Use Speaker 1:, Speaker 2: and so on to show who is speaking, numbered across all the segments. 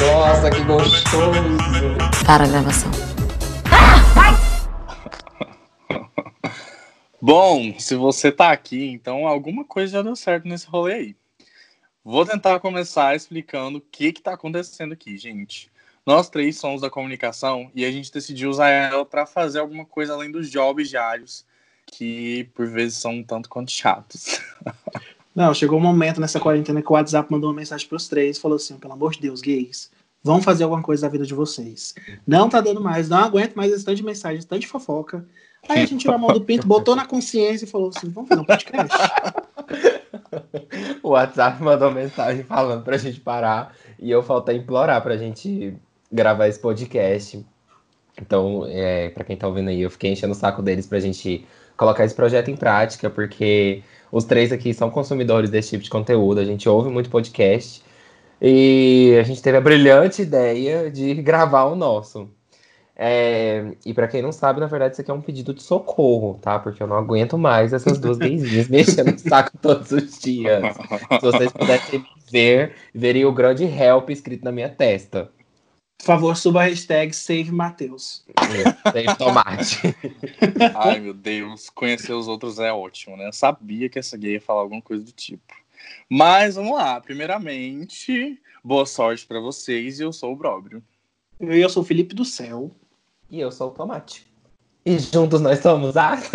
Speaker 1: Nossa, que gostoso!
Speaker 2: Para a gravação.
Speaker 3: Bom, se você tá aqui, então alguma coisa já deu certo nesse rolê aí. Vou tentar começar explicando o que que tá acontecendo aqui, gente. Nós três somos da comunicação e a gente decidiu usar ela para fazer alguma coisa além dos jobs diários, que por vezes são um tanto quanto chatos.
Speaker 4: Não, chegou um momento nessa quarentena que o WhatsApp mandou uma mensagem pros três e falou assim: pelo amor de Deus, gays, vão fazer alguma coisa da vida de vocês. Não tá dando mais, não aguento mais esse tanto de mensagem, esse tanto de fofoca. Aí a gente tirou a mão do pinto, botou na consciência e falou assim: vamos fazer um podcast.
Speaker 1: O WhatsApp mandou mensagem falando pra gente parar e eu faltei implorar pra gente gravar esse podcast. Então, é, para quem tá ouvindo aí, eu fiquei enchendo o saco deles pra gente colocar esse projeto em prática, porque os três aqui são consumidores desse tipo de conteúdo, a gente ouve muito podcast e a gente teve a brilhante ideia de gravar o nosso. É, e para quem não sabe, na verdade, isso aqui é um pedido de socorro, tá? Porque eu não aguento mais essas duas gaysinhas mexendo no saco todos os dias. Se vocês pudessem ver, veriam o grande help escrito na minha testa.
Speaker 4: Por favor, suba a hashtag Save Mateus.
Speaker 1: Tem tomate.
Speaker 3: Ai, meu Deus, conhecer os outros é ótimo, né? Eu sabia que essa gay ia falar alguma coisa do tipo. Mas vamos lá, primeiramente, boa sorte para vocês e eu sou o Bróbrio.
Speaker 4: Eu, eu sou o Felipe do Céu.
Speaker 1: E eu sou o tomate. E juntos nós somos a.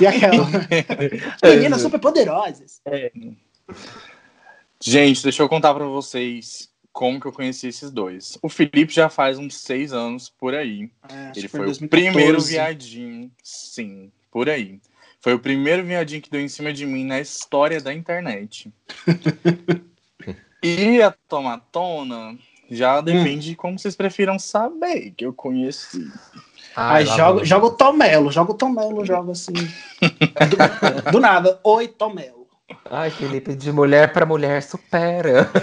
Speaker 4: E aquela. Meninas super poderosas.
Speaker 3: Gente, deixa eu contar pra vocês como que eu conheci esses dois. O Felipe já faz uns seis anos por aí.
Speaker 4: É,
Speaker 3: Ele foi
Speaker 4: em
Speaker 3: o
Speaker 4: 2014.
Speaker 3: primeiro viadinho, sim, por aí. Foi o primeiro viadinho que deu em cima de mim na história da internet. e a tomatona já depende de como vocês prefiram saber que eu conheci.
Speaker 4: Aí
Speaker 1: lá
Speaker 4: joga, joga o Tomelo, joga o Tomelo, joga assim. Do, do nada, oi Tomelo.
Speaker 1: Ai, Felipe, de mulher pra mulher supera.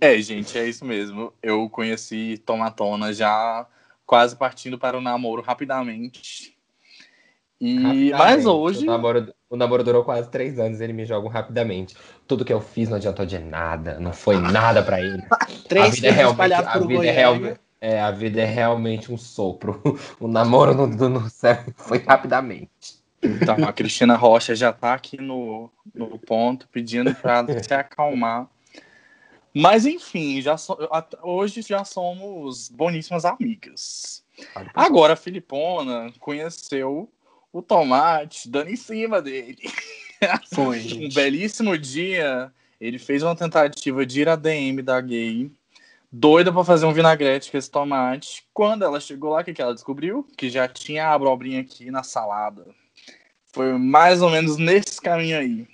Speaker 3: É, gente, é isso mesmo. Eu conheci Tomatona já quase partindo para o namoro rapidamente. E mas hoje,
Speaker 1: O namoro, o namoro durou quase três anos, ele me joga rapidamente. Tudo que eu fiz não adiantou de nada, não foi nada pra ele.
Speaker 4: Três
Speaker 1: a vida é realmente, a vida é, realmente, é, a vida é realmente um sopro. O namoro no, no- no céu foi rapidamente.
Speaker 3: Então, a Cristina Rocha já tá aqui no, no ponto pedindo para se acalmar. Mas enfim, já so- hoje já somos boníssimas amigas. Agora a Filipona conheceu o Tomate dando em cima dele.
Speaker 4: Foi,
Speaker 3: Um belíssimo dia, ele fez uma tentativa de ir à DM da gay, doida pra fazer um vinagrete com esse tomate. Quando ela chegou lá, o que, que ela descobriu? Que já tinha a abobrinha aqui na salada. Foi mais ou menos nesse caminho aí.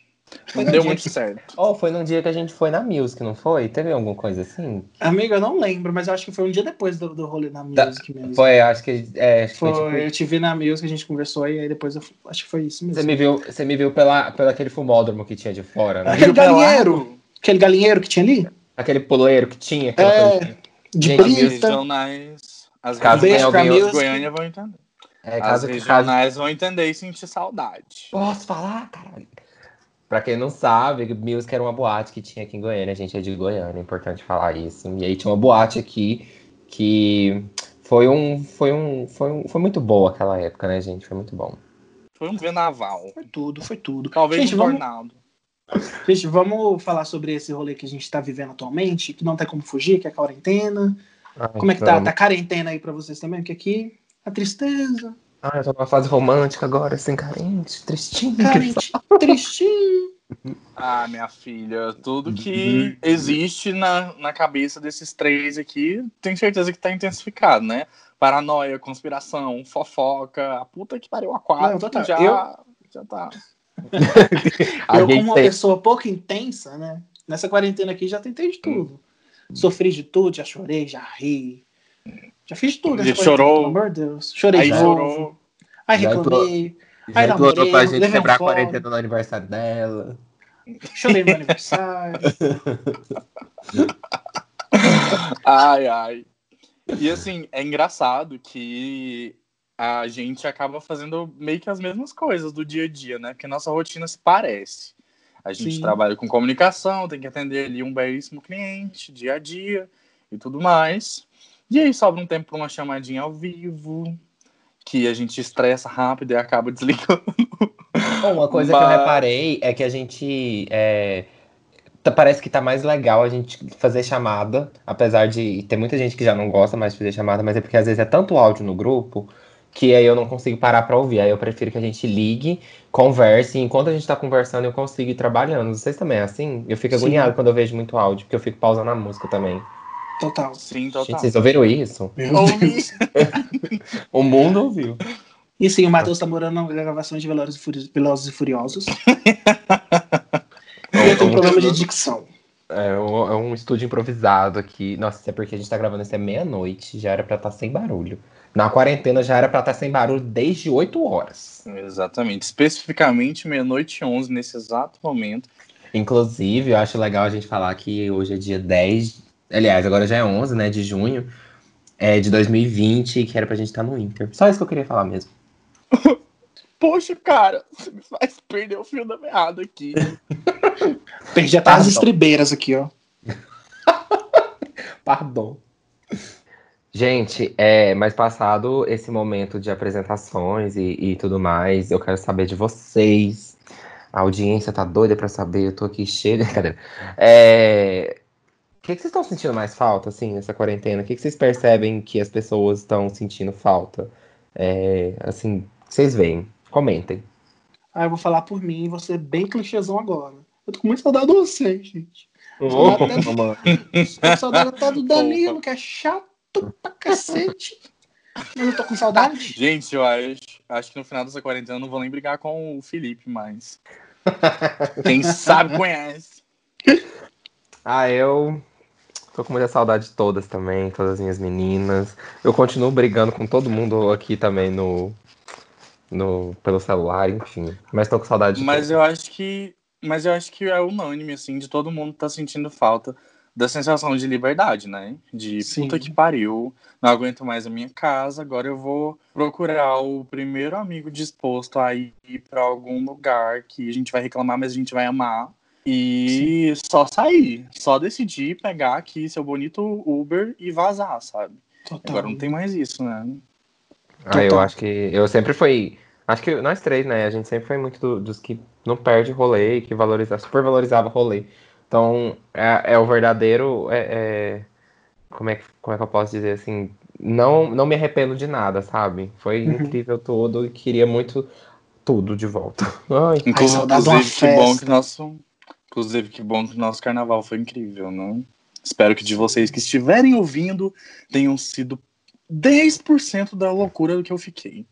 Speaker 3: Não deu muito
Speaker 1: que-
Speaker 3: certo.
Speaker 1: Oh, foi num dia que a gente foi na Music, não foi? Teve alguma coisa assim?
Speaker 4: Amiga, eu não lembro, mas eu acho que foi um dia depois do, do rolê na
Speaker 1: Da-
Speaker 4: Music mesmo.
Speaker 1: Foi, acho que. É, acho que
Speaker 4: Foi,
Speaker 1: foi, tipo,
Speaker 4: eu te vi na Music, a gente conversou e aí depois eu acho que foi isso mesmo.
Speaker 1: Você me viu, você me viu pela, pela aquele fumódromo que tinha de fora, né?
Speaker 4: Aquele galinheiro, aquele galinheiro que tinha ali,
Speaker 1: Aquele puleiro que tinha. aquela
Speaker 4: É.
Speaker 1: coisa.
Speaker 4: de
Speaker 1: Gente,
Speaker 4: brita.
Speaker 3: regionais. As
Speaker 1: Caso
Speaker 3: de
Speaker 4: Music.
Speaker 3: Goiânia vão entender.
Speaker 1: É,
Speaker 3: As
Speaker 1: caso, caso,
Speaker 3: regionais vão entender e sentir saudade.
Speaker 1: Posso falar, caralho? Pra quem não sabe, Music era uma boate que tinha aqui em Goiânia. A gente é de Goiânia, é importante falar isso. E aí tinha uma boate aqui que foi um. Foi um. Foi, um, foi muito boa aquela época, né, gente? Foi muito bom.
Speaker 3: Foi um venaval.
Speaker 4: Foi tudo, foi tudo.
Speaker 3: Talvez
Speaker 4: Gente,
Speaker 3: um
Speaker 4: vamos-
Speaker 3: tornado.
Speaker 4: Gente, vamos falar sobre esse rolê que a gente tá vivendo atualmente, que não tem como fugir, que é a quarentena. Como é que tá?
Speaker 1: Vamos.
Speaker 4: Tá quarentena aí pra vocês também? Porque aqui, a tristeza,
Speaker 1: Ah, eu tô numa fase romântica agora, assim, carente, tristinho.
Speaker 4: carente, tristinho.
Speaker 3: Ah, minha filha, tudo que existe na, na cabeça desses três aqui, tenho certeza que tá intensificado, né? Paranoia, conspiração, fofoca, a puta que pariu a quatro,
Speaker 4: Não,
Speaker 3: já,
Speaker 4: Eu-
Speaker 3: já tá.
Speaker 4: Eu, como uma pessoa pouco intensa, né? Nessa quarentena aqui já tentei de tudo. Sofri de tudo, já chorei, já ri. Já fiz tudo.
Speaker 3: Já chorou?
Speaker 4: Pelo amor de Deus. Chorei
Speaker 3: Aí
Speaker 4: de novo.
Speaker 3: chorou.
Speaker 4: Aí reclamei. Aí namorei,
Speaker 1: pra gente
Speaker 4: levei um
Speaker 1: quebrar a quarentena no aniversário dela.
Speaker 4: Chorei no meu aniversário.
Speaker 3: Ai, ai. E assim, é engraçado que a gente acaba fazendo meio que as mesmas coisas do dia a dia, né? Porque nossa rotina se parece. A gente
Speaker 4: Sim.
Speaker 3: trabalha com comunicação, tem que atender ali um belíssimo cliente, dia a dia e tudo mais. E aí sobra um tempo para uma chamadinha ao vivo, que a gente estressa rápido e acaba desligando.
Speaker 1: Uma coisa que eu
Speaker 3: Mas-
Speaker 1: reparei é que a gente. é, tá- parece que tá mais legal a gente fazer chamada, apesar de ter muita gente que já não gosta mais de fazer chamada, mas é porque às vezes é tanto áudio no grupo que aí eu não consigo parar pra ouvir. Aí eu prefiro que a gente ligue, converse, e enquanto a gente tá conversando eu consigo ir trabalhando. Vocês também é assim? Eu fico
Speaker 4: Sim.
Speaker 1: agoniado quando eu vejo muito áudio, porque eu fico pausando a música também.
Speaker 4: Total.
Speaker 3: Sim,
Speaker 1: Gente,
Speaker 3: total.
Speaker 1: vocês ouviram isso?
Speaker 3: Ouvi.
Speaker 1: O mundo ouviu.
Speaker 4: E sim, o Matheus tá morando na gravação de Velozes e Furi- Velozes e Furiosos. E eu tenho um problema de dicção.
Speaker 1: É um, é um estúdio improvisado aqui. Nossa, isso é porque a gente tá gravando isso é meia-noite, já era pra estar sem barulho. Na quarentena já era pra estar sem barulho desde 8 horas.
Speaker 3: Exatamente. Especificamente meia-noite e 11, nesse exato momento.
Speaker 1: Inclusive, eu acho legal a gente falar que hoje é dia 10. Aliás, agora já é 11, né? De junho. É de 2020, que era pra gente estar no Inter. Só isso que eu queria falar mesmo.
Speaker 3: Poxa, cara, você me faz perder o fio da meada aqui.
Speaker 4: Perdi até as estribeiras aqui, ó.
Speaker 1: Pardon. Gente, é, mas passado esse momento de apresentações e, e tudo mais, eu quero saber de vocês. A audiência tá doida pra saber, eu tô aqui cheio de. Cadê? É, O que, que vocês estão sentindo mais falta, assim, nessa quarentena? O que, que vocês percebem que as pessoas estão sentindo falta? É, assim, vocês veem? Comentem.
Speaker 4: Ah, eu vou falar por mim e vou ser bem clichêzão agora. Eu tô com muita saudade de vocês, gente. Saudade até- Tô com saudade até do Danilo, que é chato pra cacete. Mas eu tô com saudade.
Speaker 3: Gente, eu acho, acho que no final dessa quarentena eu não vou nem brigar com o Felipe mais. Quem sabe conhece.
Speaker 1: Ah, eu tô com muita saudade de todas também, todas as minhas meninas. Eu continuo brigando com todo mundo aqui também no, no pelo celular, enfim. Mas tô com saudade de
Speaker 3: Mas
Speaker 1: todas.
Speaker 3: eu acho que. Mas eu acho que é unânime, assim, de todo mundo tá sentindo falta da sensação de liberdade, né? De
Speaker 4: Sim.
Speaker 3: puta que pariu, não aguento mais a minha casa, agora eu vou procurar o primeiro amigo disposto a ir pra algum lugar que a gente vai reclamar, mas a gente vai amar. E só sair, só decidir pegar aqui seu bonito Uber e vazar, sabe?
Speaker 4: Total.
Speaker 3: Agora não tem mais isso, né?
Speaker 1: Ah, eu
Speaker 4: total.
Speaker 1: acho que eu sempre fui. Acho que nós três, né? A gente sempre foi muito do- dos que não perde rolê, que valoriza, super valorizava rolê. Então, é, é o verdadeiro. é- é- como, é, que- como é que eu posso dizer assim? Não, não me arrependo de nada, sabe? Foi
Speaker 4: Uhum.
Speaker 1: incrível tudo e queria muito tudo de volta. Ai,
Speaker 3: Inclusive, que bom que nosso. Inclusive, que bom que o nosso carnaval foi incrível, né? Espero que de vocês que estiverem ouvindo tenham sido 10% da loucura do que eu fiquei.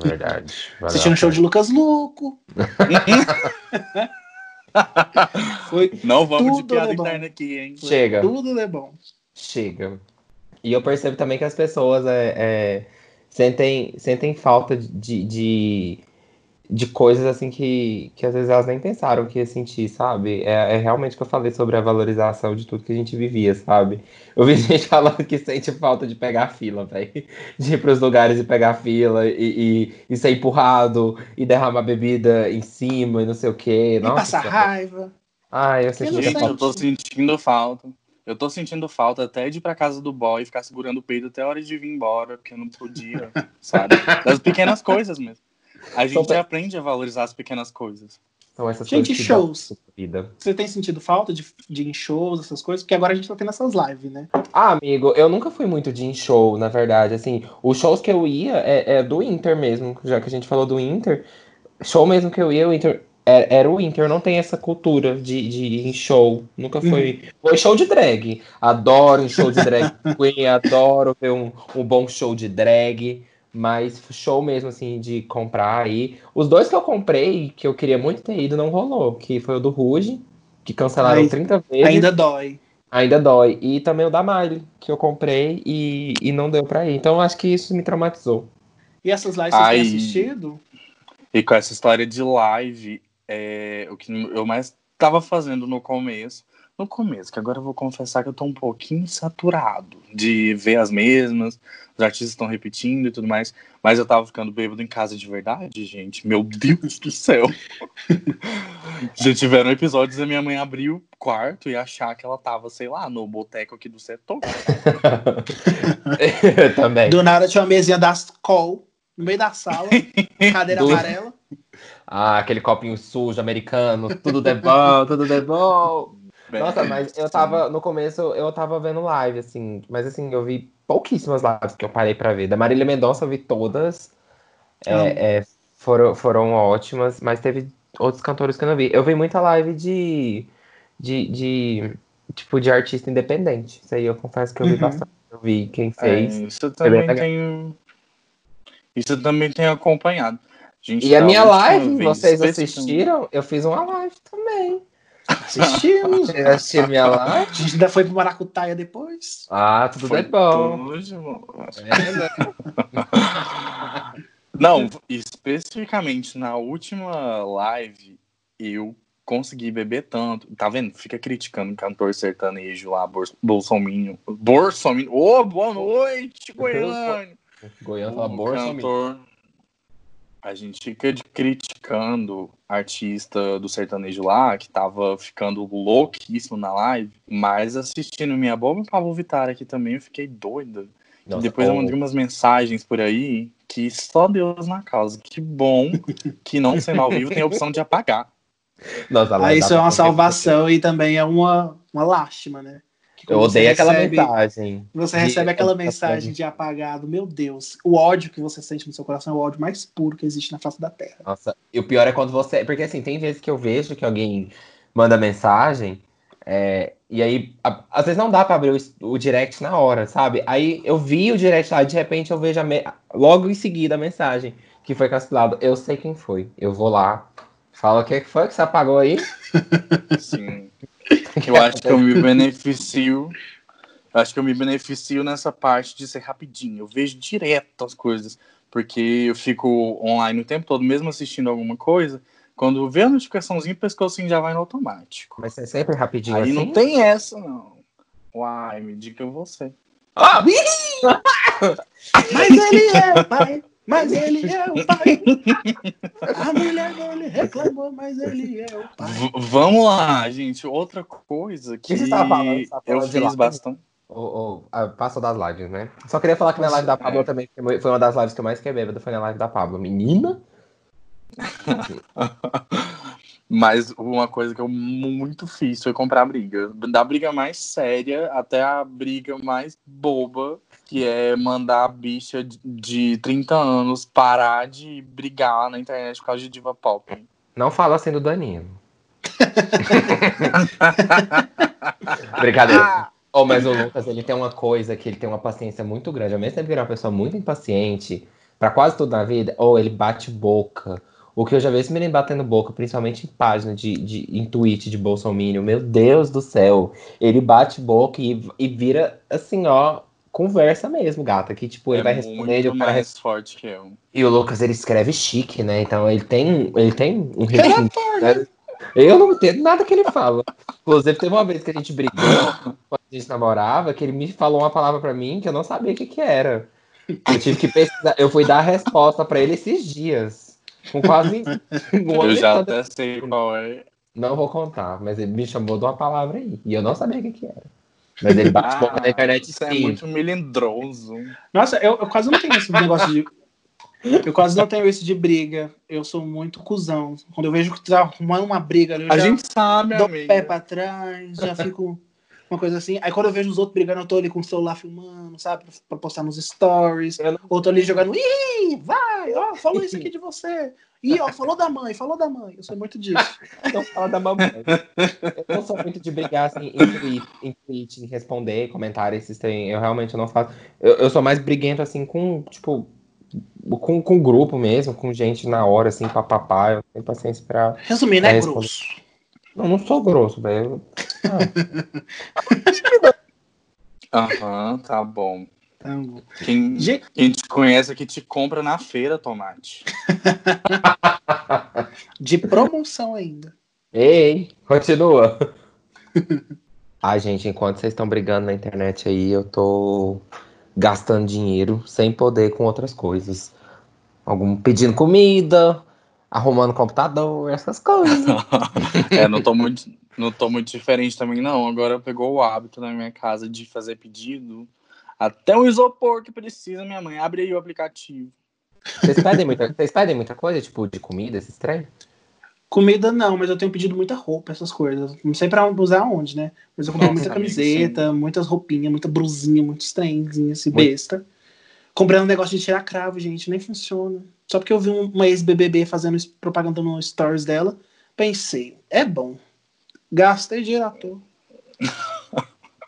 Speaker 1: verdade.
Speaker 4: Assistindo o show de Lucas Luco. Foi
Speaker 3: Não vamos de
Speaker 4: Tudo
Speaker 3: piada
Speaker 4: é bom.
Speaker 3: interna aqui, hein?
Speaker 1: Chega.
Speaker 4: tudo de bom.
Speaker 1: Chega. E eu percebo também que as pessoas é, é, sentem, sentem falta de, de, de coisas assim que, que às vezes elas nem pensaram que ia sentir, sabe? É, é realmente o que eu falei sobre a valorização de tudo que a gente vivia, sabe? Eu vi gente falando que sente falta de pegar fila, velho. De ir pros lugares e pegar fila e, e, e ser empurrado e derramar bebida em cima e não sei o quê.
Speaker 4: E
Speaker 1: Nossa,
Speaker 4: passar
Speaker 1: que-
Speaker 4: raiva.
Speaker 1: Ai, eu senti
Speaker 3: Gente, eu tô sentindo falta. Eu tô sentindo falta até de ir pra casa do boy e ficar segurando o peito até a hora de vir embora, porque eu não podia, sabe? Das pequenas coisas mesmo. A gente
Speaker 1: São-
Speaker 3: aprende a valorizar as pequenas coisas.
Speaker 1: São essas
Speaker 4: Gente,
Speaker 1: coisas
Speaker 4: shows.
Speaker 1: vida.
Speaker 4: Você tem sentido falta de, de em shows, essas coisas? Porque agora a gente tá tendo essas lives, né?
Speaker 1: Ah, amigo, eu nunca fui muito de em show, na verdade. Assim, os shows que eu ia é, é do Inter mesmo, já que a gente falou do Inter. Show mesmo que eu ia, o Inter. Era, era o Inter, não tem essa cultura de, de ir em show. Nunca foi. Foi show de drag. Adoro um show de drag queen, adoro ver um, um bom show de drag. Mas show mesmo, assim, de comprar aí. Os dois que eu comprei, que eu queria muito ter ido, não rolou. Que foi o do Ruge, que cancelaram
Speaker 4: Ai,
Speaker 1: 30 vezes.
Speaker 4: Ainda dói.
Speaker 1: Ainda dói. E também o da Miley, que eu comprei e, e não deu pra ir. Então eu acho que isso me traumatizou.
Speaker 4: E essas lives vocês têm
Speaker 3: Ai.
Speaker 4: assistido?
Speaker 3: E com essa história de live, é, o que eu mais tava fazendo no começo no começo, que agora eu vou confessar que eu tô um pouquinho saturado de ver as mesmas, os artistas estão repetindo e tudo mais, mas eu tava ficando bêbado em casa de verdade, gente. Meu Deus do céu. Já tiveram episódios da minha mãe abrir o quarto e achar que ela tava, sei lá, no boteco aqui do setor.
Speaker 1: Eu também.
Speaker 4: Do nada tinha uma mesinha das call no meio da sala, cadeira
Speaker 1: Do-
Speaker 4: amarela.
Speaker 1: Ah, aquele copinho sujo americano, tudo de bom, tudo de bom. Nossa, mas eu tava, no começo, eu tava vendo live, assim, mas assim, eu vi pouquíssimas lives que eu parei pra ver. Da Marília Mendonça eu vi todas, é, é, foram, foram ótimas, mas teve outros cantores que eu não vi. Eu vi muita live de, de, de tipo, de artista independente. Isso aí eu confesso que eu vi
Speaker 4: Uhum.
Speaker 1: bastante. Eu vi quem
Speaker 3: É,
Speaker 1: fez.
Speaker 3: isso
Speaker 1: Foi bem
Speaker 3: também tenho. Isso também tenho acompanhado. Gente,
Speaker 1: E a
Speaker 3: da
Speaker 1: minha live, vocês assistiram? Eu fiz uma live também.
Speaker 4: Assistimos.
Speaker 1: Vocês assistiram minha
Speaker 4: A gente ainda foi pro Maracutaia depois.
Speaker 1: Ah, tudo
Speaker 3: Foi
Speaker 1: de bom. É, né?
Speaker 3: Não, especificamente na última live, eu consegui beber tanto. Tá vendo? Fica criticando o cantor sertanejo lá, Bol- Bolsominho. Bolsominho. Ô, boa noite, Goiânia!
Speaker 1: Goiânia fala
Speaker 3: o
Speaker 1: bolsa.
Speaker 3: cantor. A gente fica de- criticando artista do sertanejo lá, que tava ficando louquíssimo na live, mas assistindo minha boba Pablo Vittar aqui também, eu fiquei doida. E
Speaker 1: Nossa,
Speaker 3: depois eu mandei umas mensagens por aí que só Deus na causa. Que bom que não sendo ao vivo tem a opção de apagar.
Speaker 1: Nossa, a
Speaker 4: Aí
Speaker 1: live
Speaker 4: isso é uma salvação e também é uma, uma lástima, né?
Speaker 1: Eu odeio aquela
Speaker 4: recebe-
Speaker 1: mensagem.
Speaker 4: Você
Speaker 1: de-
Speaker 4: recebe aquela
Speaker 1: de-
Speaker 4: mensagem de apagado, meu Deus. O ódio que você sente no seu coração é o ódio mais puro que existe na face da Terra.
Speaker 1: Nossa, e o pior é quando você. Porque assim, tem vezes que eu vejo que alguém manda mensagem, é, e aí, a- às vezes não dá pra abrir o, o direct na hora, sabe? Aí eu vi o direct lá, e de repente eu vejo a me- logo em seguida a mensagem que foi cancelado. Eu sei quem foi. Eu vou lá, falo o que que foi que você apagou aí.
Speaker 3: Sim. Eu acho que eu me beneficio. Acho que eu me beneficio nessa parte de ser rapidinho. Eu vejo direto as coisas. Porque eu fico online o tempo todo, mesmo assistindo alguma coisa. Quando vê a notificaçãozinha, o pescocinho já vai no automático.
Speaker 1: Mas é sempre rapidinho
Speaker 3: Aí
Speaker 1: assim.
Speaker 3: não tem essa, não. Uai, me diga você.
Speaker 1: Ah,
Speaker 4: Mas ele é o pai, mas ele é o pai. A mulher dele reclamou, mas ele é o pai.
Speaker 3: V- vamos lá, gente. Outra coisa que
Speaker 1: que você tava falando? Você tava
Speaker 3: eu
Speaker 1: falando de
Speaker 3: fiz bastante.
Speaker 1: Ô, ah, passou das lives, né? Só queria falar que na live da Pablo
Speaker 3: É.
Speaker 1: também foi uma das lives que eu mais fiquei bêbado, foi na live da Pablo. Menina?
Speaker 3: Mas uma coisa que eu muito fiz foi comprar briga. Da briga mais séria até a briga mais boba, que é mandar a bicha de- de 30 anos parar de brigar na internet por causa de diva pop.
Speaker 1: Não fala assim do Danilo. Brincadeira. Oh, mas o Lucas, ele tem uma coisa que ele tem uma paciência muito grande. Ao mesmo tempo que ele é uma pessoa muito impaciente, pra quase tudo na vida, ou ele bate boca. O que eu já vi esse menino batendo boca, principalmente em página de, de em tweet de Bolsonaro. Meu Deus do céu. Ele bate boca e, e vira assim, ó, conversa mesmo, gata. Que tipo, ele
Speaker 3: é
Speaker 1: vai responder
Speaker 3: muito
Speaker 1: e o cara
Speaker 3: mais forte que eu.
Speaker 1: e o Lucas, ele escreve chique, né? Então ele tem, ele tem um ritmo. né? Eu não entendo nada que ele fala. Inclusive, teve uma vez que a gente brigou, quando a gente namorava, que ele me falou uma palavra pra mim que eu não sabia o que, que era. Eu tive que pesquisar. Eu fui dar a resposta pra ele esses dias. Com quase. um
Speaker 3: Eu já até sei qual é.
Speaker 1: Não vou contar, mas ele me chamou de uma palavra aí. E eu não sabia o que, que era. Mas ele bate boca na internet
Speaker 3: Isso é
Speaker 1: sim.
Speaker 3: muito melindroso.
Speaker 4: Nossa, eu, eu quase não tenho esse negócio de. Eu quase não tenho isso de briga. Eu sou muito cuzão. Quando eu vejo que tá arrumando uma briga, eu
Speaker 3: A
Speaker 4: já
Speaker 3: gente sabe,
Speaker 4: dou
Speaker 3: amiga.
Speaker 4: pé pra trás, já fico uma coisa assim. Aí quando eu vejo os outros brigando, eu tô ali com o celular filmando, sabe? Pra, pra postar nos stories.
Speaker 1: Eu não-
Speaker 4: Ou tô ali jogando, ih, vai, ó, falou isso aqui de você. Ih, ó, falou da mãe, falou da mãe. Eu sou muito disso.
Speaker 1: Não fala da mamãe. Eu não sou muito de brigar assim em tweet, em, tweet, em responder comentários, esses tem. Eu realmente não faço. Eu, eu sou mais briguento assim com, tipo, com, com grupo mesmo, com gente na hora, assim, papapá. Eu tenho paciência pra.
Speaker 4: Resumindo,
Speaker 1: É
Speaker 4: é
Speaker 1: isso.
Speaker 4: grosso.
Speaker 1: Não, não sou grosso, velho.
Speaker 3: Aham, tá bom.
Speaker 4: Então,
Speaker 3: Quem,
Speaker 4: gente,
Speaker 3: quem te conhece aqui te compra na feira, Tomate.
Speaker 4: de promoção ainda.
Speaker 1: Ei, continua. Ai, gente, enquanto vocês estão brigando na internet aí, eu tô gastando dinheiro sem poder com outras coisas. Algum pedindo comida, arrumando computador, essas coisas.
Speaker 3: é, não tô muito, não tô muito diferente também, não. Agora pegou o hábito na minha casa de fazer pedido. Até o isopor que precisa, minha mãe. Abre aí o aplicativo.
Speaker 1: Vocês pedem muita, vocês pedem muita coisa, tipo, de comida, esses trem?
Speaker 4: Comida não, mas eu tenho pedido muita roupa, essas coisas. Não sei pra usar onde, né? Mas eu comprei muita camiseta, muitas roupinhas, muita brusinha, muitos trenzinhos, assim,
Speaker 1: Muito.
Speaker 4: besta. Comprei um negócio de tirar cravo, gente, nem funciona. Só porque eu vi um- uma ex-BBB fazendo propaganda no stories dela, pensei, é bom. Gastei dinheiro à toa.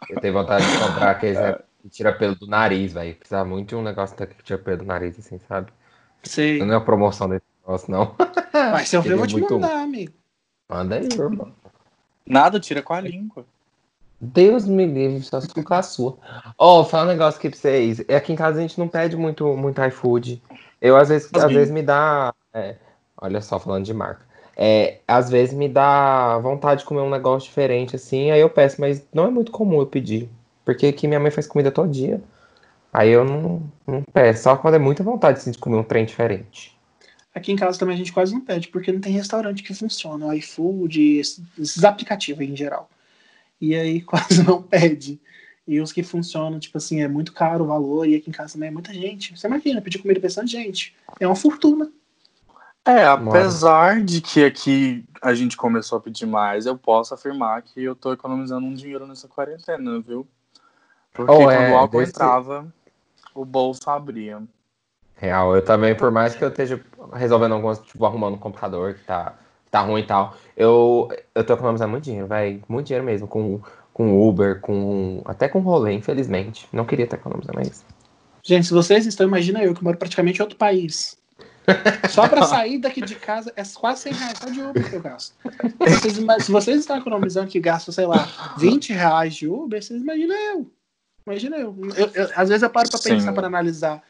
Speaker 1: Eu tenho vontade de comprar aqueles que tira pelo do nariz, velho. Precisava muito de um negócio daqui que tira pelo do nariz, assim, sabe?
Speaker 4: Sei.
Speaker 1: Não é a promoção desse negócio, não.
Speaker 4: Mas se eu ver, eu vou te
Speaker 1: muito-
Speaker 4: mandar, amigo.
Speaker 1: Manda aí, irmão.
Speaker 3: Nada, tira com a língua.
Speaker 1: Deus me livre, só se for a sua. Ó, fala um negócio aqui pra vocês. É, Aqui em casa a gente não pede muito, muito iFood. Eu, às vezes,
Speaker 3: Mas
Speaker 1: às
Speaker 3: bem-
Speaker 1: vezes me dá. é, olha só, falando de marca. É, às vezes me dá vontade de comer um negócio diferente, assim, aí eu peço, mas não é muito comum eu pedir. Porque aqui minha mãe faz comida todo dia. Aí eu não, não peço, só quando é muita vontade assim, de comer um trem diferente.
Speaker 4: Aqui em casa também a gente quase não pede, porque não tem restaurante que funciona. O iFood, esses, esses aplicativos aí em geral. E aí quase não pede. E os que funcionam, tipo assim, é muito caro o valor, e aqui em casa também é muita gente. Você imagina, pedir comida pra bastante gente. É uma fortuna.
Speaker 3: É, apesar de que aqui a gente começou a pedir mais, eu posso afirmar que eu tô economizando um dinheiro nessa quarentena, viu? Porque
Speaker 1: Oh,
Speaker 3: quando
Speaker 1: é,
Speaker 3: o álcool
Speaker 1: desse-
Speaker 3: entrava, o bolso abria.
Speaker 1: Real, eu também, por mais que eu esteja resolvendo algumas, tipo, arrumando um computador que tá, tá ruim e tal, eu, eu tô economizando muito dinheiro, velho. Muito dinheiro mesmo, com, com Uber, com. Até com rolê, infelizmente. Não queria estar economizando mais.
Speaker 4: Gente, se vocês estão, imagina eu que moro praticamente em outro país. Só pra sair daqui de casa é quase 100 reais só de Uber que eu gasto. Vocês se vocês estão economizando que gastam, sei lá, 20 reais de Uber, vocês imaginam eu. Imagina eu. Eu- eu- Às vezes eu paro pra
Speaker 3: Sim.
Speaker 4: pensar, para analisar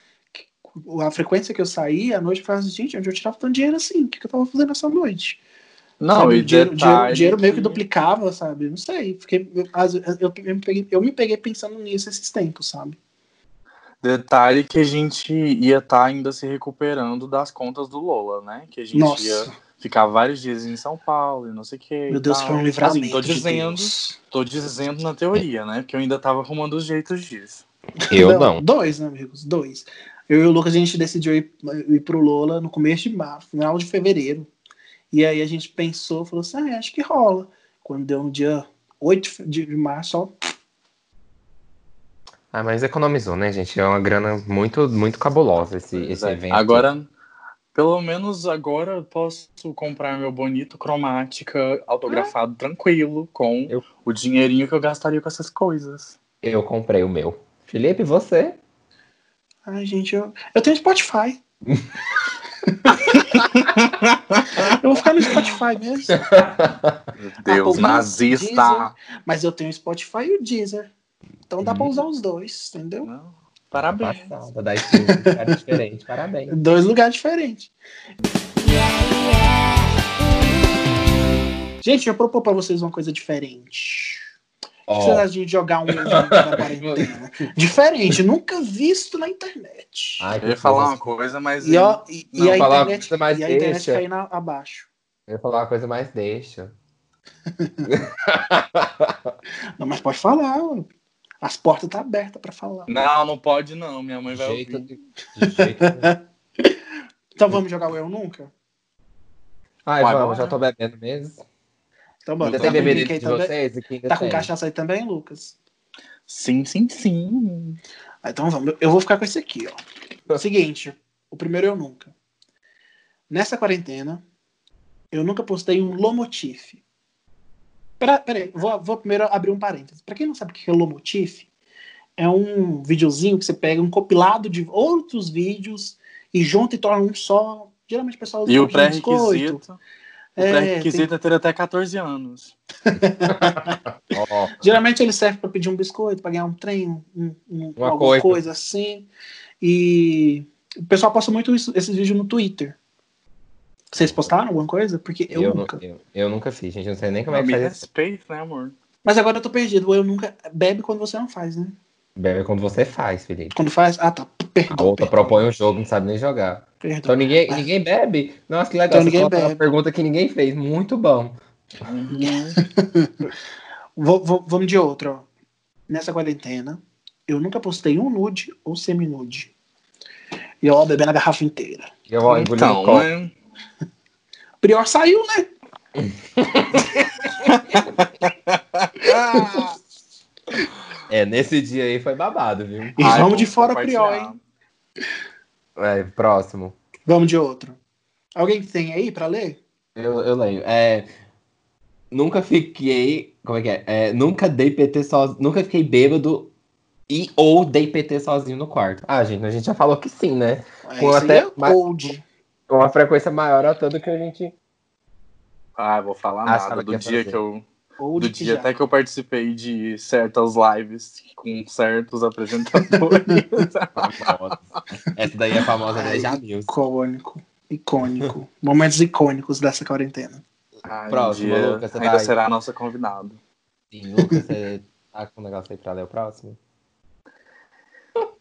Speaker 4: a frequência que eu saí, à noite eu falo assim, gente, onde eu tirava tanto dinheiro assim? O que, que eu tava fazendo essa noite?
Speaker 3: Não,
Speaker 4: Sabe,
Speaker 3: e
Speaker 4: o dinheiro, dinheiro- dinheiro meio que duplicava, sabe? Não sei. Fiquei, eu, eu, eu me peguei, eu me peguei pensando nisso esses tempos, sabe?
Speaker 3: Detalhe que a gente ia estar ainda se recuperando das contas do Lola, né? Que a gente
Speaker 4: Nossa.
Speaker 3: ia ficar vários dias em São Paulo e não sei o que.
Speaker 4: Meu Deus, foi um livramento.
Speaker 3: Assim, tô
Speaker 4: de
Speaker 3: dizendo,
Speaker 4: Deus.
Speaker 3: tô dizendo na teoria, né? Porque eu ainda tava arrumando os jeitos disso.
Speaker 1: Eu não.
Speaker 4: Dois, né, amigos? Dois. Eu e o Lucas, a gente decidiu ir, ir pro Lola no começo de março, final de fevereiro. E aí a gente pensou, falou assim, ah, acho que rola. Quando deu no dia 8 de março, ó,
Speaker 1: Ah, mas economizou, né, gente? É uma grana muito, muito cabulosa esse, esse
Speaker 3: É,
Speaker 1: evento.
Speaker 3: Agora, pelo menos agora eu posso comprar meu bonito cromática autografado tranquilo com
Speaker 1: Eu-
Speaker 3: o dinheirinho que eu gastaria com essas coisas.
Speaker 1: Eu comprei o meu. Felipe, você?
Speaker 4: ai, gente, eu, eu tenho Spotify. eu vou ficar no Spotify mesmo.
Speaker 3: Meu Deus,
Speaker 4: Apple
Speaker 3: nazista!
Speaker 4: Deezer. Mas eu tenho o Spotify e o Deezer. Então dá pra
Speaker 1: Hum.
Speaker 4: usar os dois, entendeu?
Speaker 3: Não, Parabéns.
Speaker 1: Passada, da iTunes, cara diferente. Parabéns.
Speaker 4: Dois lugares diferentes. Gente, eu propor pra vocês uma coisa diferente. O que vocês acham de jogar um jogo da quarentena? Diferente, nunca visto na internet.
Speaker 1: ai,
Speaker 3: Eu ia falar uma coisa, mas.
Speaker 4: E, ó, e, e
Speaker 1: Não,
Speaker 4: a
Speaker 1: falar uma
Speaker 4: internet,
Speaker 1: coisa mais
Speaker 4: e a internet
Speaker 1: deixa.
Speaker 4: caindo abaixo.
Speaker 1: Eu ia falar uma coisa mais deixa.
Speaker 4: Não, mas pode falar. As portas estão abertas pra falar.
Speaker 3: Não, não pode não. Minha mãe vai
Speaker 1: Jeito
Speaker 3: ouvir.
Speaker 1: de, de jeito.
Speaker 4: Então vamos jogar o Eu Nunca?
Speaker 1: Ai,
Speaker 3: Vai,
Speaker 1: vamos, já tô bebendo mesmo.
Speaker 4: Então.
Speaker 1: Ainda
Speaker 4: Tá
Speaker 1: tem
Speaker 4: com
Speaker 1: bebida de
Speaker 4: também?
Speaker 1: vocês? Aqui ainda
Speaker 4: Tá com
Speaker 1: tem.
Speaker 4: cachaça aí também, Lucas?
Speaker 3: Sim, sim, sim.
Speaker 4: Ah, então vamos. Eu vou ficar com esse aqui, ó. Seguinte, o primeiro eu nunca. Nessa quarentena, eu nunca postei um Lomotif. Pera, peraí, vou, vou primeiro abrir um parênteses. Pra quem não sabe o que é Lomotif, é um videozinho que você pega um compilado de outros vídeos e junta e torna um só. Geralmente o pessoal usa
Speaker 3: E
Speaker 4: um
Speaker 3: o pré-requisito. O
Speaker 4: É,
Speaker 3: pré-requisito é ter até 14 anos.
Speaker 1: Ó,
Speaker 4: Geralmente ele serve para pedir um biscoito, para ganhar um trem, um, um-
Speaker 1: Uma
Speaker 4: alguma coisa.
Speaker 1: coisa.
Speaker 4: assim. E o pessoal posta muito isso- esses vídeos no Twitter. Vocês postaram alguma coisa? Porque eu,
Speaker 1: eu, nu-
Speaker 4: nunca.
Speaker 1: eu, eu nunca fiz, gente. Eu não sei nem como é que
Speaker 3: me
Speaker 1: faz isso.
Speaker 3: respeito, né, amor?
Speaker 4: Mas agora eu tô perdido. Eu nunca. Bebe quando você não faz, né?
Speaker 1: Bebe quando você faz, Felipe.
Speaker 4: Quando faz. Ah, tá.
Speaker 1: A
Speaker 4: Perdão.
Speaker 1: outra
Speaker 4: perdão,
Speaker 1: propõe um jogo, não sabe nem jogar.
Speaker 4: perdão.
Speaker 1: Então ninguém,
Speaker 4: Mas-
Speaker 1: ninguém bebe. Nossa, que legal.
Speaker 4: Então ninguém
Speaker 1: coloca uma
Speaker 4: bebe.
Speaker 1: pergunta que ninguém fez. Muito bom.
Speaker 4: Vou- vou- vamos de outro, ó. Nessa quarentena, eu nunca postei um nude ou semi-nude. E ó, bebendo a garrafa inteira.
Speaker 1: Eu vou engolir um
Speaker 3: Então,
Speaker 1: copo.
Speaker 3: né?
Speaker 4: Prior saiu, né?
Speaker 1: É, nesse dia aí foi babado, viu?
Speaker 4: E
Speaker 3: Ai,
Speaker 4: vamos de fora. Prior, hein?
Speaker 1: É, próximo.
Speaker 4: Vamos de outro. Alguém tem aí pra ler?
Speaker 1: Eu, eu leio. É, nunca fiquei. Como é que é? É, nunca dei PT sozinho. Nunca fiquei bêbado e ou dei PT sozinho no quarto. Ah, gente, a gente já falou que sim, né?
Speaker 4: É,
Speaker 1: Com
Speaker 4: isso
Speaker 1: até
Speaker 4: aí é
Speaker 1: mais-. Com uma frequência maior a tanto que a gente.
Speaker 3: Ah, vou falar
Speaker 1: Achava
Speaker 3: nada. Do
Speaker 1: ia
Speaker 3: dia
Speaker 1: fazer.
Speaker 3: que eu.
Speaker 4: Old
Speaker 3: Do dia
Speaker 4: já.
Speaker 3: até que eu participei de certas lives com certos apresentadores.
Speaker 1: Essa daí é famosa a News.
Speaker 4: Icônico. Icônico. Momentos icônicos dessa quarentena.
Speaker 3: Ai, um
Speaker 1: Próximo,
Speaker 3: dia
Speaker 1: Lucas,
Speaker 3: ainda
Speaker 1: vai.
Speaker 3: será nossa convidada.
Speaker 1: Sim, Lucas, você tá com um negócio aí pra ler o próximo?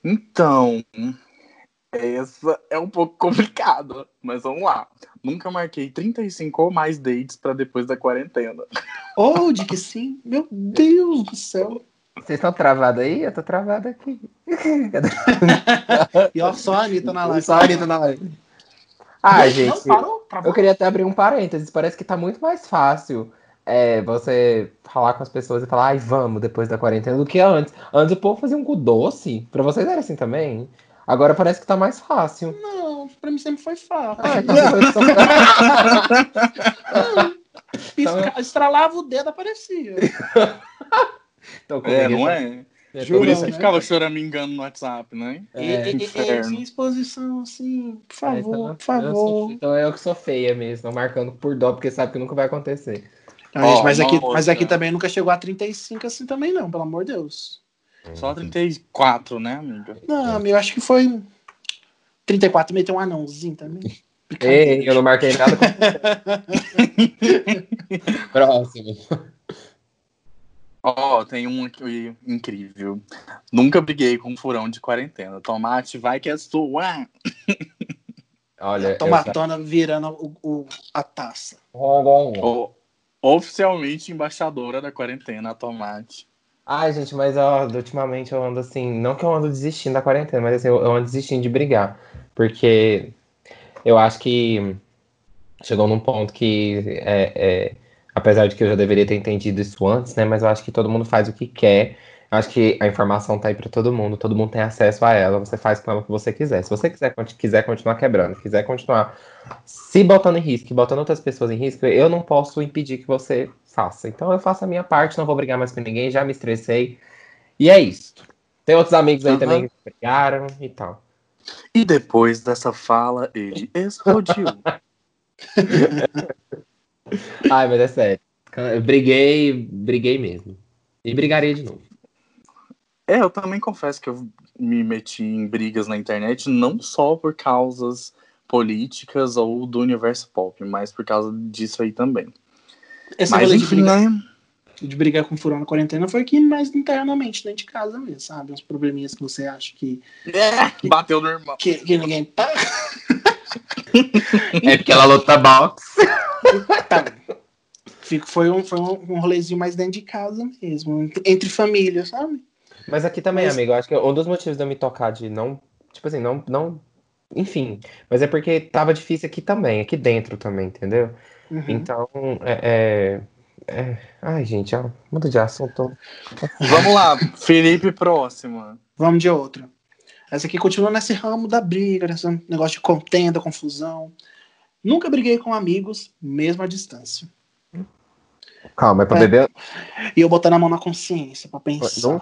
Speaker 3: Então, essa é um pouco complicada, mas vamos lá. Nunca marquei 35 ou mais dates pra depois da quarentena.
Speaker 4: Old que sim. Meu Deus do céu.
Speaker 1: Vocês estão travados aí? Eu tô travado aqui.
Speaker 4: E ó, só a Anitta na live.
Speaker 1: Só a Anitta na live. Ah,
Speaker 4: Não,
Speaker 1: gente.
Speaker 4: Não, parou?
Speaker 1: Eu queria até abrir um parênteses. Parece que tá muito mais fácil é, você falar com as pessoas e falar, ai, vamos, depois da quarentena, do que antes. Antes o povo fazia um cu doce. Pra vocês era assim também? Agora parece que tá mais fácil.
Speaker 4: Não, pra mim sempre foi fácil.
Speaker 1: Ah, então vocês são-
Speaker 4: Pisca- Estralava o dedo, aparecia.
Speaker 1: Então,
Speaker 3: É, não é?
Speaker 1: tô
Speaker 4: Juro,
Speaker 3: Por isso que
Speaker 4: né?
Speaker 3: ficava choramingando no WhatsApp, né?
Speaker 4: E,
Speaker 1: É,
Speaker 4: e- e-
Speaker 3: inferno.
Speaker 4: sem exposição, assim, por
Speaker 1: Ah,
Speaker 4: favor,
Speaker 1: então,
Speaker 4: por favor.
Speaker 1: eu sou- então é eu que sou feia mesmo, tô marcando por dó, porque sabe que nunca vai acontecer.
Speaker 4: Não, gente,
Speaker 3: Ó,
Speaker 4: mas, aqui,
Speaker 3: outra.
Speaker 4: mas aqui também nunca chegou a 35 assim também, não, pelo amor de Deus.
Speaker 3: Só 34, né, amiga?
Speaker 4: Não, eu acho que foi 34, meteu um anãozinho também.
Speaker 1: Ei, eu não marquei nada com Próximo.
Speaker 3: Ó, tem um aqui incrível. Nunca briguei com um furão de quarentena. Tomate, vai que é sua.
Speaker 1: Olha, eu
Speaker 4: Tomatona virando o, o- a taça.
Speaker 3: O- oficialmente embaixadora da quarentena, a Tomate.
Speaker 1: Ai, gente, mas ó, ultimamente eu ando assim, não que eu ando desistindo da quarentena, mas assim, eu, ando desistindo de brigar. Porque eu acho que chegou num ponto que, é, é, apesar de que eu já deveria ter entendido isso antes, né? Mas eu acho que todo mundo faz o que quer. Acho que a informação tá aí pra todo mundo, todo mundo tem acesso a ela, você faz com ela o que você quiser. Se você quiser, quiser continuar quebrando, quiser continuar se botando em risco, botando outras pessoas em risco, eu não posso impedir que você faça. Então eu faço a minha parte, não vou brigar mais com ninguém, já me estressei. E é isso. Tem outros amigos aí
Speaker 3: Aham.
Speaker 1: também que brigaram e tal.
Speaker 3: E depois dessa fala, ele explodiu.
Speaker 1: Ai, mas é sério. Eu briguei, briguei mesmo. E brigaria de novo.
Speaker 3: É, eu também confesso que eu me meti em brigas na internet, não só por causas políticas ou do universo pop, mas por causa disso aí também.
Speaker 4: Esse
Speaker 3: mas
Speaker 4: rolê de
Speaker 3: enfim,
Speaker 4: brigar,
Speaker 3: né?
Speaker 4: de brigar com furão na quarentena foi aqui mais internamente, dentro de casa mesmo, sabe? Uns probleminhas que você acha que,
Speaker 3: É, bateu no irmão.
Speaker 4: que, que ninguém tá.
Speaker 1: É porque ela luta boxe.
Speaker 4: tá. Fico- Foi, um, foi um, um rolezinho mais dentro de casa mesmo, entre, entre família, sabe?
Speaker 1: Mas aqui também,
Speaker 4: Mas-
Speaker 1: amigo, eu acho que um dos motivos de eu me tocar de não. Tipo assim, não. não enfim. Mas é porque tava difícil aqui também, aqui dentro também, entendeu?
Speaker 4: Uhum.
Speaker 1: Então, é. é- é- Ai, gente, ó, muda de assunto.
Speaker 3: Vamos lá, Felipe, próxima.
Speaker 4: Vamos de outra. Essa aqui continua nesse ramo da briga, nesse negócio de contenda, confusão. Nunca briguei com amigos, mesmo à distância.
Speaker 1: Calma, é pra
Speaker 4: É.
Speaker 1: beber.
Speaker 4: E eu botando a mão na consciência pra pensar.
Speaker 1: Não?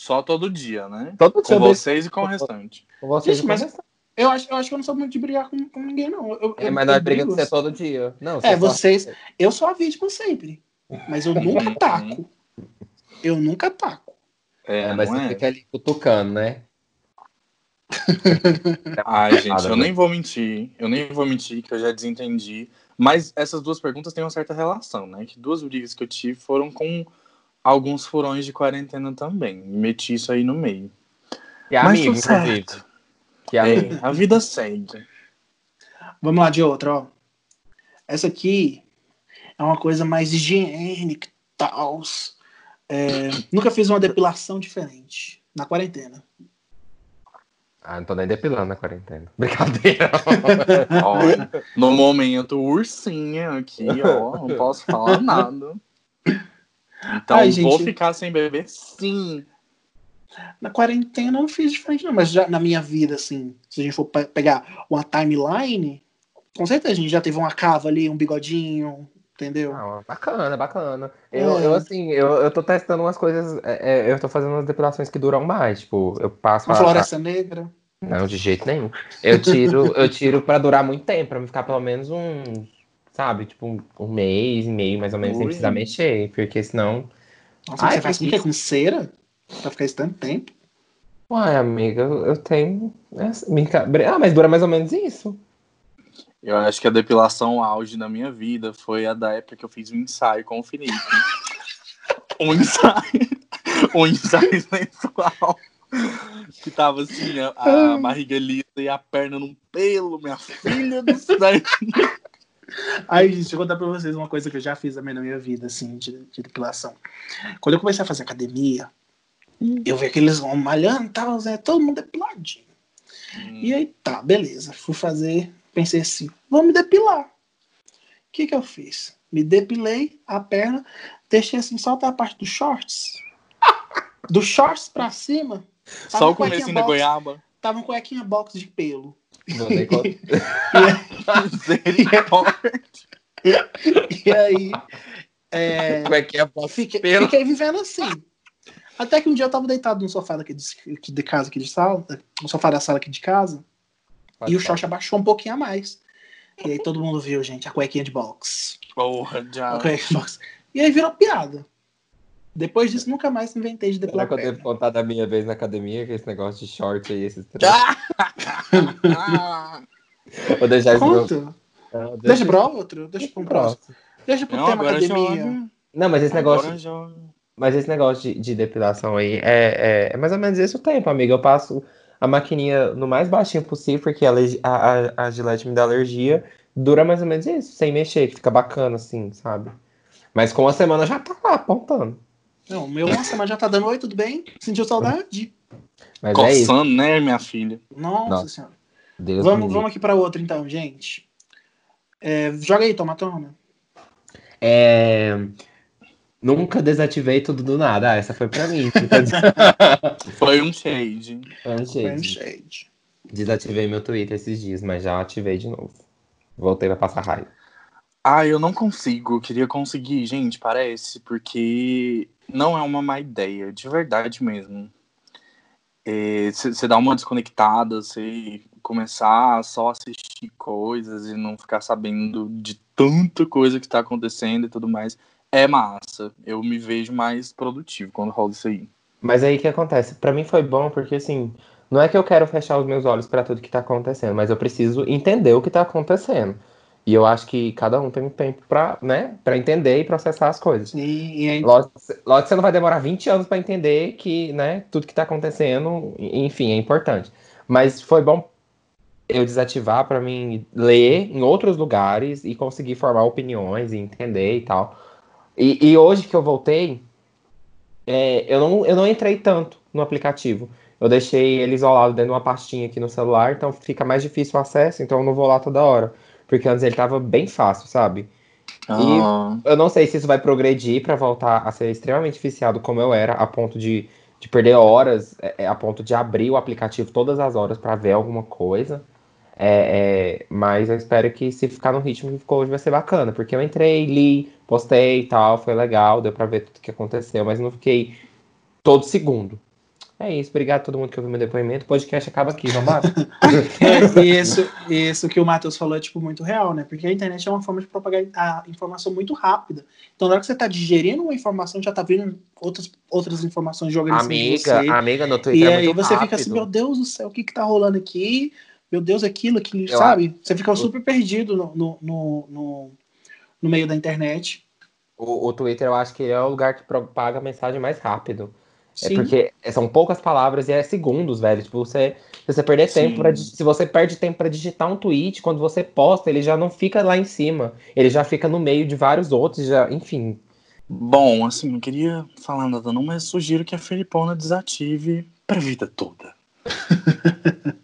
Speaker 3: Só todo dia, né?
Speaker 1: Todo
Speaker 3: Com
Speaker 1: dia eu bebo
Speaker 3: vocês e com o restante.
Speaker 1: com vocês.
Speaker 4: Gente, mas eu acho, eu acho que eu não sou muito de brigar com, com ninguém, não. Eu,
Speaker 1: É,
Speaker 4: eu-
Speaker 1: mas nós brigamos você todo dia. Não,
Speaker 4: É,
Speaker 1: só-
Speaker 4: vocês. Eu sou a vítima sempre. Mas eu nunca taco. Eu nunca taco.
Speaker 3: É,
Speaker 1: É, mas você
Speaker 3: é?
Speaker 1: fica ali cutucando, né?
Speaker 3: Ai, gente,
Speaker 1: Nada,
Speaker 3: eu
Speaker 1: né?
Speaker 3: nem vou mentir. Eu nem vou mentir que eu já desentendi. Mas essas duas perguntas têm uma certa relação, né? Que duas brigas que eu tive foram com alguns furões de quarentena também. Meti isso aí no meio.
Speaker 1: Que é
Speaker 3: Mas
Speaker 1: amigo,
Speaker 3: tudo certo.
Speaker 1: Que é amigo.
Speaker 3: É, a vida segue.
Speaker 4: Vamos lá de outra, ó. Essa aqui é uma coisa mais higiênica e tal. É, nunca fiz uma depilação diferente na quarentena.
Speaker 1: Ah, não tô nem depilando na quarentena. Brincadeira.
Speaker 3: Ó, no momento, ursinha aqui, ó. Não posso falar nada. Então,
Speaker 4: Ai,
Speaker 3: vou
Speaker 4: gente.
Speaker 3: ficar sem beber, sim.
Speaker 4: Na quarentena eu não fiz diferente, não, mas já na minha vida, assim, se a gente for pe- pegar uma timeline, com certeza a gente já teve uma cava ali, um bigodinho, entendeu?
Speaker 1: Não, bacana, bacana. Eu,
Speaker 4: É.
Speaker 1: eu assim, eu, eu tô testando umas coisas. é, é, eu tô fazendo umas depilações que duram mais. Tipo, eu passo
Speaker 4: Uma
Speaker 1: a-
Speaker 4: floresta negra.
Speaker 1: Não, de jeito nenhum. Eu tiro, eu tiro pra durar muito tempo, pra me ficar pelo menos um, sabe, tipo um, um mês e meio, mais ou menos, sem
Speaker 3: Ui.
Speaker 1: precisar mexer, porque senão.
Speaker 4: Nossa,
Speaker 1: Ai,
Speaker 4: você faz com o quê? Com cera? Pra ficar esse tanto tempo?
Speaker 1: Uai, amiga, eu, eu tenho. Ah, mas dura mais ou menos isso.
Speaker 3: Eu acho que a depilação auge da minha vida foi a da época que eu fiz um ensaio com o Felipe. um ensaio. um ensaio sensual. Que tava assim, a, a barriga lisa e a perna num pelo, minha filha do céu.
Speaker 4: Aí, gente, deixa eu contar pra vocês uma coisa que eu já fiz também na minha vida, assim, de, de depilação. Quando eu comecei a fazer academia, eu vi aqueles homens malhando e tal, né, todo mundo depiladinho. E aí, tá, beleza. Fui fazer, pensei assim, vou me depilar. O que que eu fiz? Me depilei a perna, deixei assim, só até a parte dos shorts. Dos shorts pra cima,
Speaker 3: Só o
Speaker 4: Tava com
Speaker 3: comecinho
Speaker 4: cuequinha
Speaker 3: da goiaba.
Speaker 4: tava um cuequinha box de pelo.
Speaker 1: Como-
Speaker 3: Misericórdia.
Speaker 4: E aí, é,
Speaker 1: Como é que é?
Speaker 4: Fiquei, fiquei vivendo assim. Até que um dia eu tava deitado no sofá daqui de, de casa, aqui de sala, no sofá da sala aqui de casa, e o short abaixou um pouquinho a mais. E aí todo mundo viu, gente, a cuequinha de box.
Speaker 3: Porra,
Speaker 4: A
Speaker 3: já.
Speaker 4: cuequinha de box. E aí virou piada. Depois disso, nunca mais inventei de
Speaker 1: Será
Speaker 4: depilar
Speaker 1: que eu devo contar da minha vez na academia, que esse negócio de short aí, esses
Speaker 3: Ah!
Speaker 1: Vou deixar isso pro-. Não,
Speaker 4: Deixa pra outro. Deixa pra um próximo. Deixa pro
Speaker 3: Não,
Speaker 4: tema academia.
Speaker 3: joga.
Speaker 1: Não, mas esse negócio, mas esse negócio de, de depilação aí é, é, é mais ou menos esse o tempo, amiga. Eu passo a maquininha no mais baixinho possível, porque a, a, a, a gilete me dá alergia. Dura mais ou menos isso, sem mexer, que fica bacana, assim, sabe? Mas com uma semana já tá lá apontando.
Speaker 4: Não, meu uma semana já tá dando oi, tudo bem? Sentiu saudade?
Speaker 1: Mas é isso.
Speaker 3: Coçando, né, minha filha?
Speaker 4: Nossa,
Speaker 1: Nossa.
Speaker 4: senhora.
Speaker 1: Deus
Speaker 4: Vamos, vamos aqui pra outra então, gente. É, joga aí, toma, toma.
Speaker 1: É, Nunca desativei tudo do nada. Ah, essa foi pra mim.
Speaker 3: Foi um shade.
Speaker 1: Antes,
Speaker 4: Foi um shade.
Speaker 1: Desativei meu Twitter esses dias, mas já ativei de novo. Voltei pra passar raiva.
Speaker 3: Ah, eu não consigo. Eu queria conseguir, gente, parece, porque não é uma má ideia, de verdade mesmo. Você dá uma desconectada, você começar a só assistir coisas e não ficar sabendo de tanta coisa que tá acontecendo e tudo mais. É massa. Eu me vejo mais produtivo quando rola isso aí.
Speaker 1: Mas aí o que acontece? Pra mim foi bom porque assim, não é que eu quero fechar os meus olhos pra tudo que tá acontecendo, mas eu preciso entender o que tá acontecendo. E eu acho que cada um tem um tempo pra, né, pra entender e processar as coisas.
Speaker 4: E, e aí,
Speaker 1: Lógico, lógico que você não vai demorar 20 anos pra entender que, né, tudo que tá acontecendo, enfim, é importante. Mas foi bom eu desativar pra mim ler em outros lugares e conseguir formar opiniões e entender e tal. E, e hoje que eu voltei, é, eu, não, eu não entrei tanto no aplicativo. Eu deixei ele isolado dentro de uma pastinha aqui no celular, então fica mais difícil o acesso, então eu não vou lá toda hora. Porque antes ele tava bem fácil, sabe?
Speaker 3: Ah,
Speaker 1: Eu não sei se isso vai progredir pra voltar a ser extremamente viciado como eu era, a ponto de, de perder horas, é, é, a ponto de abrir o aplicativo todas as horas pra ver alguma coisa. É, é, mas eu espero que se ficar no ritmo que ficou hoje vai ser bacana, porque eu entrei, li, postei e tal, foi legal, deu pra ver tudo que aconteceu, mas não fiquei todo segundo. É isso. Obrigado a todo mundo que ouviu meu depoimento. O podcast acaba aqui, vamos lá?
Speaker 4: É, isso, isso que o Matheus falou é tipo muito real, né? Porque a internet é uma forma de propagar a informação muito rápida. Então, na hora que você tá digerindo uma informação, já tá vindo outras, outras informações jogando
Speaker 1: amiga,
Speaker 4: de você.
Speaker 1: amiga no Twitter
Speaker 4: E
Speaker 1: é
Speaker 4: aí
Speaker 1: muito
Speaker 4: você
Speaker 1: rápido.
Speaker 4: fica assim, meu Deus do céu, o que que tá rolando aqui? Meu Deus, aquilo, aquilo,
Speaker 1: Eu
Speaker 4: sabe? Você fica super perdido no, no, no, no, no meio da internet.
Speaker 1: O, o Twitter, eu acho que é o lugar que propaga a mensagem mais rápido.
Speaker 4: Sim.
Speaker 1: É porque são poucas palavras e é segundos, velho. Tipo, você, se você perder
Speaker 4: Sim.
Speaker 1: tempo pra, se você perde tempo pra digitar um tweet, quando você posta, ele já não fica lá em cima. Ele já fica no meio de vários outros, já, enfim.
Speaker 3: Bom, assim, não queria falar nada não, mas sugiro que a Felipona desative pra vida toda.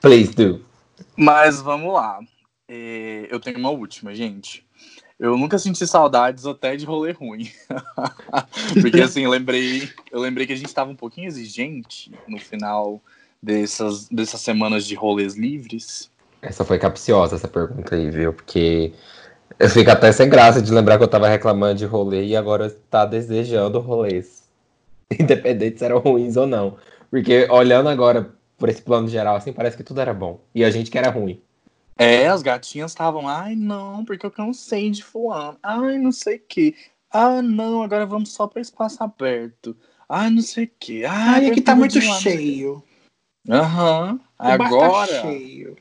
Speaker 1: Please do.
Speaker 3: Mas vamos lá. É, eu tenho uma última, gente. Eu nunca senti saudades até de rolê ruim. Porque assim, eu lembrei, eu lembrei que a gente estava um pouquinho exigente no final dessas, dessas semanas de rolês livres.
Speaker 1: Essa foi capciosa, essa pergunta aí, viu? Porque eu fico até sem graça de lembrar que eu tava reclamando de rolê e agora tá desejando rolês. Independente se eram ruins ou não. Porque olhando agora por esse plano geral, assim, parece que tudo era bom. E a gente que era ruim.
Speaker 3: É, as gatinhas estavam, ai não, porque eu cansei de fulano. Ai, não sei o que. Ah, não, agora vamos só para espaço aberto. Ai, não sei o que. Ai,
Speaker 4: Ai, aqui tá muito cheio.
Speaker 3: Aham.
Speaker 4: O bar tá
Speaker 3: Agora,
Speaker 4: cheio.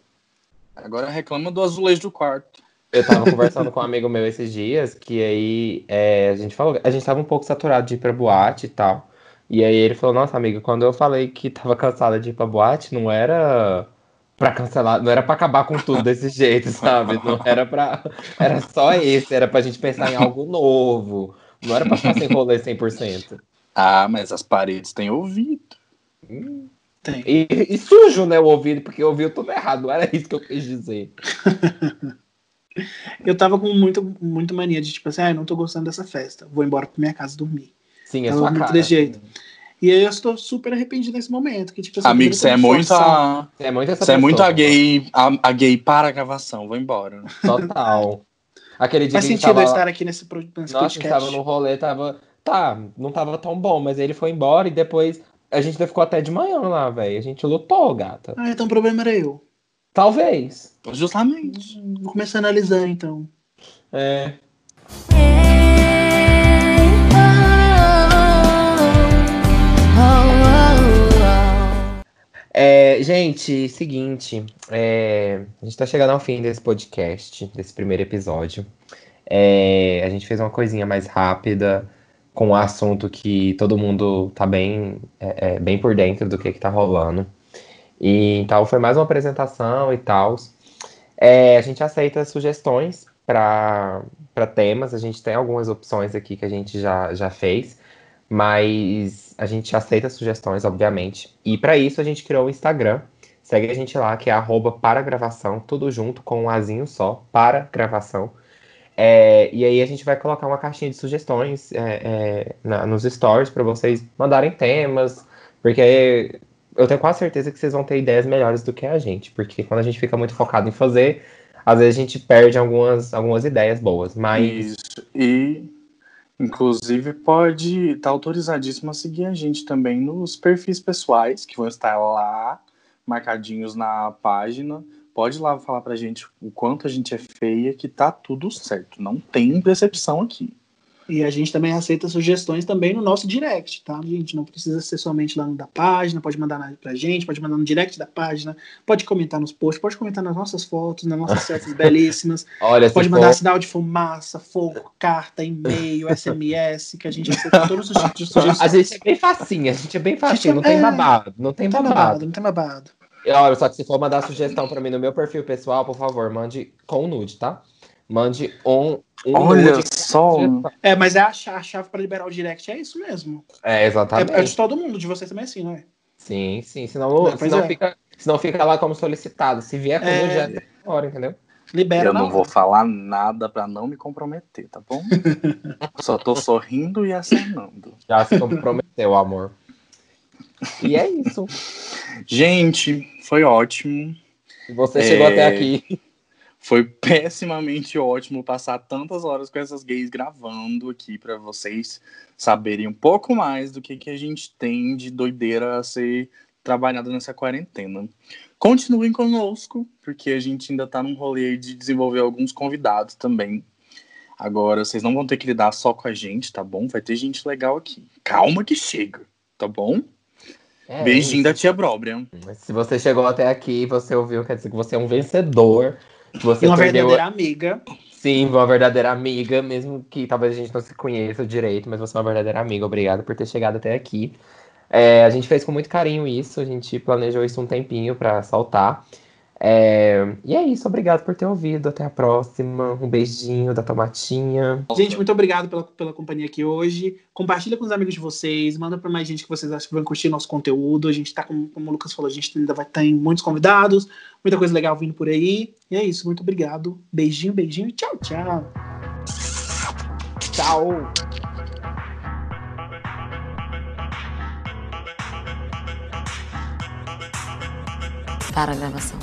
Speaker 3: agora reclama do azulejo do quarto.
Speaker 1: Eu tava conversando com um amigo meu esses dias, que aí é, a gente falou, a gente tava um pouco saturado de ir pra boate e tal. E aí ele falou, nossa, amiga, quando eu falei que tava cansada de ir pra boate, não era pra cancelar, não era pra acabar com tudo desse jeito, sabe? Não era pra. Era só esse, era pra gente pensar em algo novo. Não era pra ficar sem rolê 100%.
Speaker 3: Ah, mas as paredes têm ouvido.
Speaker 4: Tem.
Speaker 1: E, e sujo, né, o ouvido, porque ouviu tudo errado, não era isso que eu quis dizer.
Speaker 4: Eu tava com muito, muito mania de tipo assim, ah, eu não tô gostando dessa festa. Vou embora pra minha casa dormir.
Speaker 1: Sim, é
Speaker 4: Tava
Speaker 1: sua
Speaker 4: muito
Speaker 1: cara.
Speaker 4: desse jeito. E aí eu estou super arrependido nesse momento. Que, tipo, assim,
Speaker 3: Amigo, você é
Speaker 4: ter me
Speaker 3: muito a,
Speaker 1: Você é muito essa
Speaker 3: você é muito
Speaker 1: pessoa.
Speaker 3: a gay, a, a gay para a gravação. Vou embora.
Speaker 1: Total. Aquele dia
Speaker 4: Faz sentido
Speaker 1: tava
Speaker 4: eu estar aqui nesse, nesse
Speaker 1: Nossa,
Speaker 4: podcast.
Speaker 1: tava no rolê, tava. Tá, não tava tão bom, mas ele foi embora e depois a gente ainda ficou até de manhã lá, velho. A gente lutou, gata.
Speaker 4: Ah, então o problema era eu.
Speaker 1: Talvez.
Speaker 3: Justamente.
Speaker 4: Vou começar a analisar, então.
Speaker 1: É. É, gente, seguinte, é, a gente tá chegando ao fim desse podcast, desse primeiro episódio. É, a gente fez uma coisinha mais rápida, com um assunto que todo mundo tá bem, é, é, bem por dentro do que que tá rolando. E então foi mais uma apresentação e tal. É, a gente aceita sugestões para temas, a gente tem algumas opções aqui que a gente já, já fez, mas a gente aceita sugestões, obviamente. E para isso a gente criou o Instagram. Segue a gente lá, que é arroba para gravação, tudo junto com um azinho só, para gravação. É, e aí a gente vai colocar uma caixinha de sugestões é, é, na- nos stories para vocês mandarem temas, porque eu tenho quase certeza que vocês vão ter ideias melhores do que a gente, porque quando a gente fica muito focado em fazer, às vezes a gente perde algumas, algumas ideias boas, mas
Speaker 3: Isso. E, inclusive, pode estar autorizadíssimo a seguir a gente também nos perfis pessoais, que vão estar lá, marcadinhos na página. Pode ir lá falar pra gente o quanto a gente é feia, que tá tudo certo. Não tem decepção aqui.
Speaker 4: E a gente também aceita sugestões também no nosso direct, tá, gente? Não precisa ser somente lá no da página, pode mandar na, pra gente, pode mandar no direct da página, pode comentar nos posts, pode comentar nas nossas fotos, nas nossas selfies belíssimas,
Speaker 1: olha,
Speaker 4: pode
Speaker 1: for-
Speaker 4: mandar sinal de fumaça, fogo, carta, e-mail, SMS, que a gente aceita todos os tipos de sugestões.
Speaker 1: a gente é bem facinho, a gente é bem facinho, não
Speaker 4: Gente,
Speaker 1: tem
Speaker 4: é-
Speaker 1: babado, não tem
Speaker 4: Não tem
Speaker 1: babado.
Speaker 4: babado, não tem babado.
Speaker 1: Olha, só que se for mandar sugestão pra mim no meu perfil pessoal, por favor, mande com nude, tá? Mande um, um
Speaker 3: Olha só.
Speaker 4: É, mas é a chave, a chave para liberar o direct, é isso mesmo.
Speaker 1: É,
Speaker 4: É,
Speaker 1: exatamente.
Speaker 4: é de todo mundo, de vocês também é assim, não é?
Speaker 1: Sim, sim. Senão,
Speaker 4: Não,
Speaker 1: senão,
Speaker 4: é.
Speaker 1: fica, senão fica lá como solicitado. Se vier com
Speaker 4: É.
Speaker 1: já é hora, entendeu?
Speaker 4: Libera
Speaker 3: Eu não vou falar nada pra não me comprometer, tá bom? Só tô sorrindo e acenando.
Speaker 1: Já se comprometeu, amor. E é isso.
Speaker 3: Gente, foi ótimo.
Speaker 1: Você
Speaker 3: É.
Speaker 1: chegou até aqui.
Speaker 3: Foi pessimamente ótimo passar tantas horas com essas gays gravando aqui para vocês saberem um pouco mais do que, que a gente tem de doideira a ser trabalhado nessa quarentena. Continuem conosco, porque a gente ainda está num rolê de desenvolver alguns convidados também. Agora, vocês não vão ter que lidar só com a gente, tá bom? Vai ter gente legal aqui. Calma que chega, tá bom? É Beijinho isso. da tia Bróbria.
Speaker 1: Se você chegou até aqui e você ouviu, quer dizer que você é um vencedor.
Speaker 4: Você uma perdeu... verdadeira amiga.
Speaker 1: Sim, uma verdadeira amiga, mesmo que talvez a gente não se conheça direito, mas você é uma verdadeira amiga. Obrigado por ter chegado até aqui. É, a gente fez com muito carinho isso, a gente planejou isso um tempinho para saltar. É... E é isso, obrigado por ter ouvido. Até a próxima. Um beijinho da tomatinha.
Speaker 4: Gente, muito obrigado pela, pela companhia aqui hoje. Compartilha com os amigos de vocês, manda para mais gente que vocês acham que vão curtir nosso conteúdo. A gente tá, como, como o Lucas falou, a gente ainda vai ter muitos convidados, muita coisa legal vindo por aí. E é isso, muito obrigado. Beijinho, beijinho e tchau, tchau.
Speaker 1: Tchau.
Speaker 2: Para a gravação.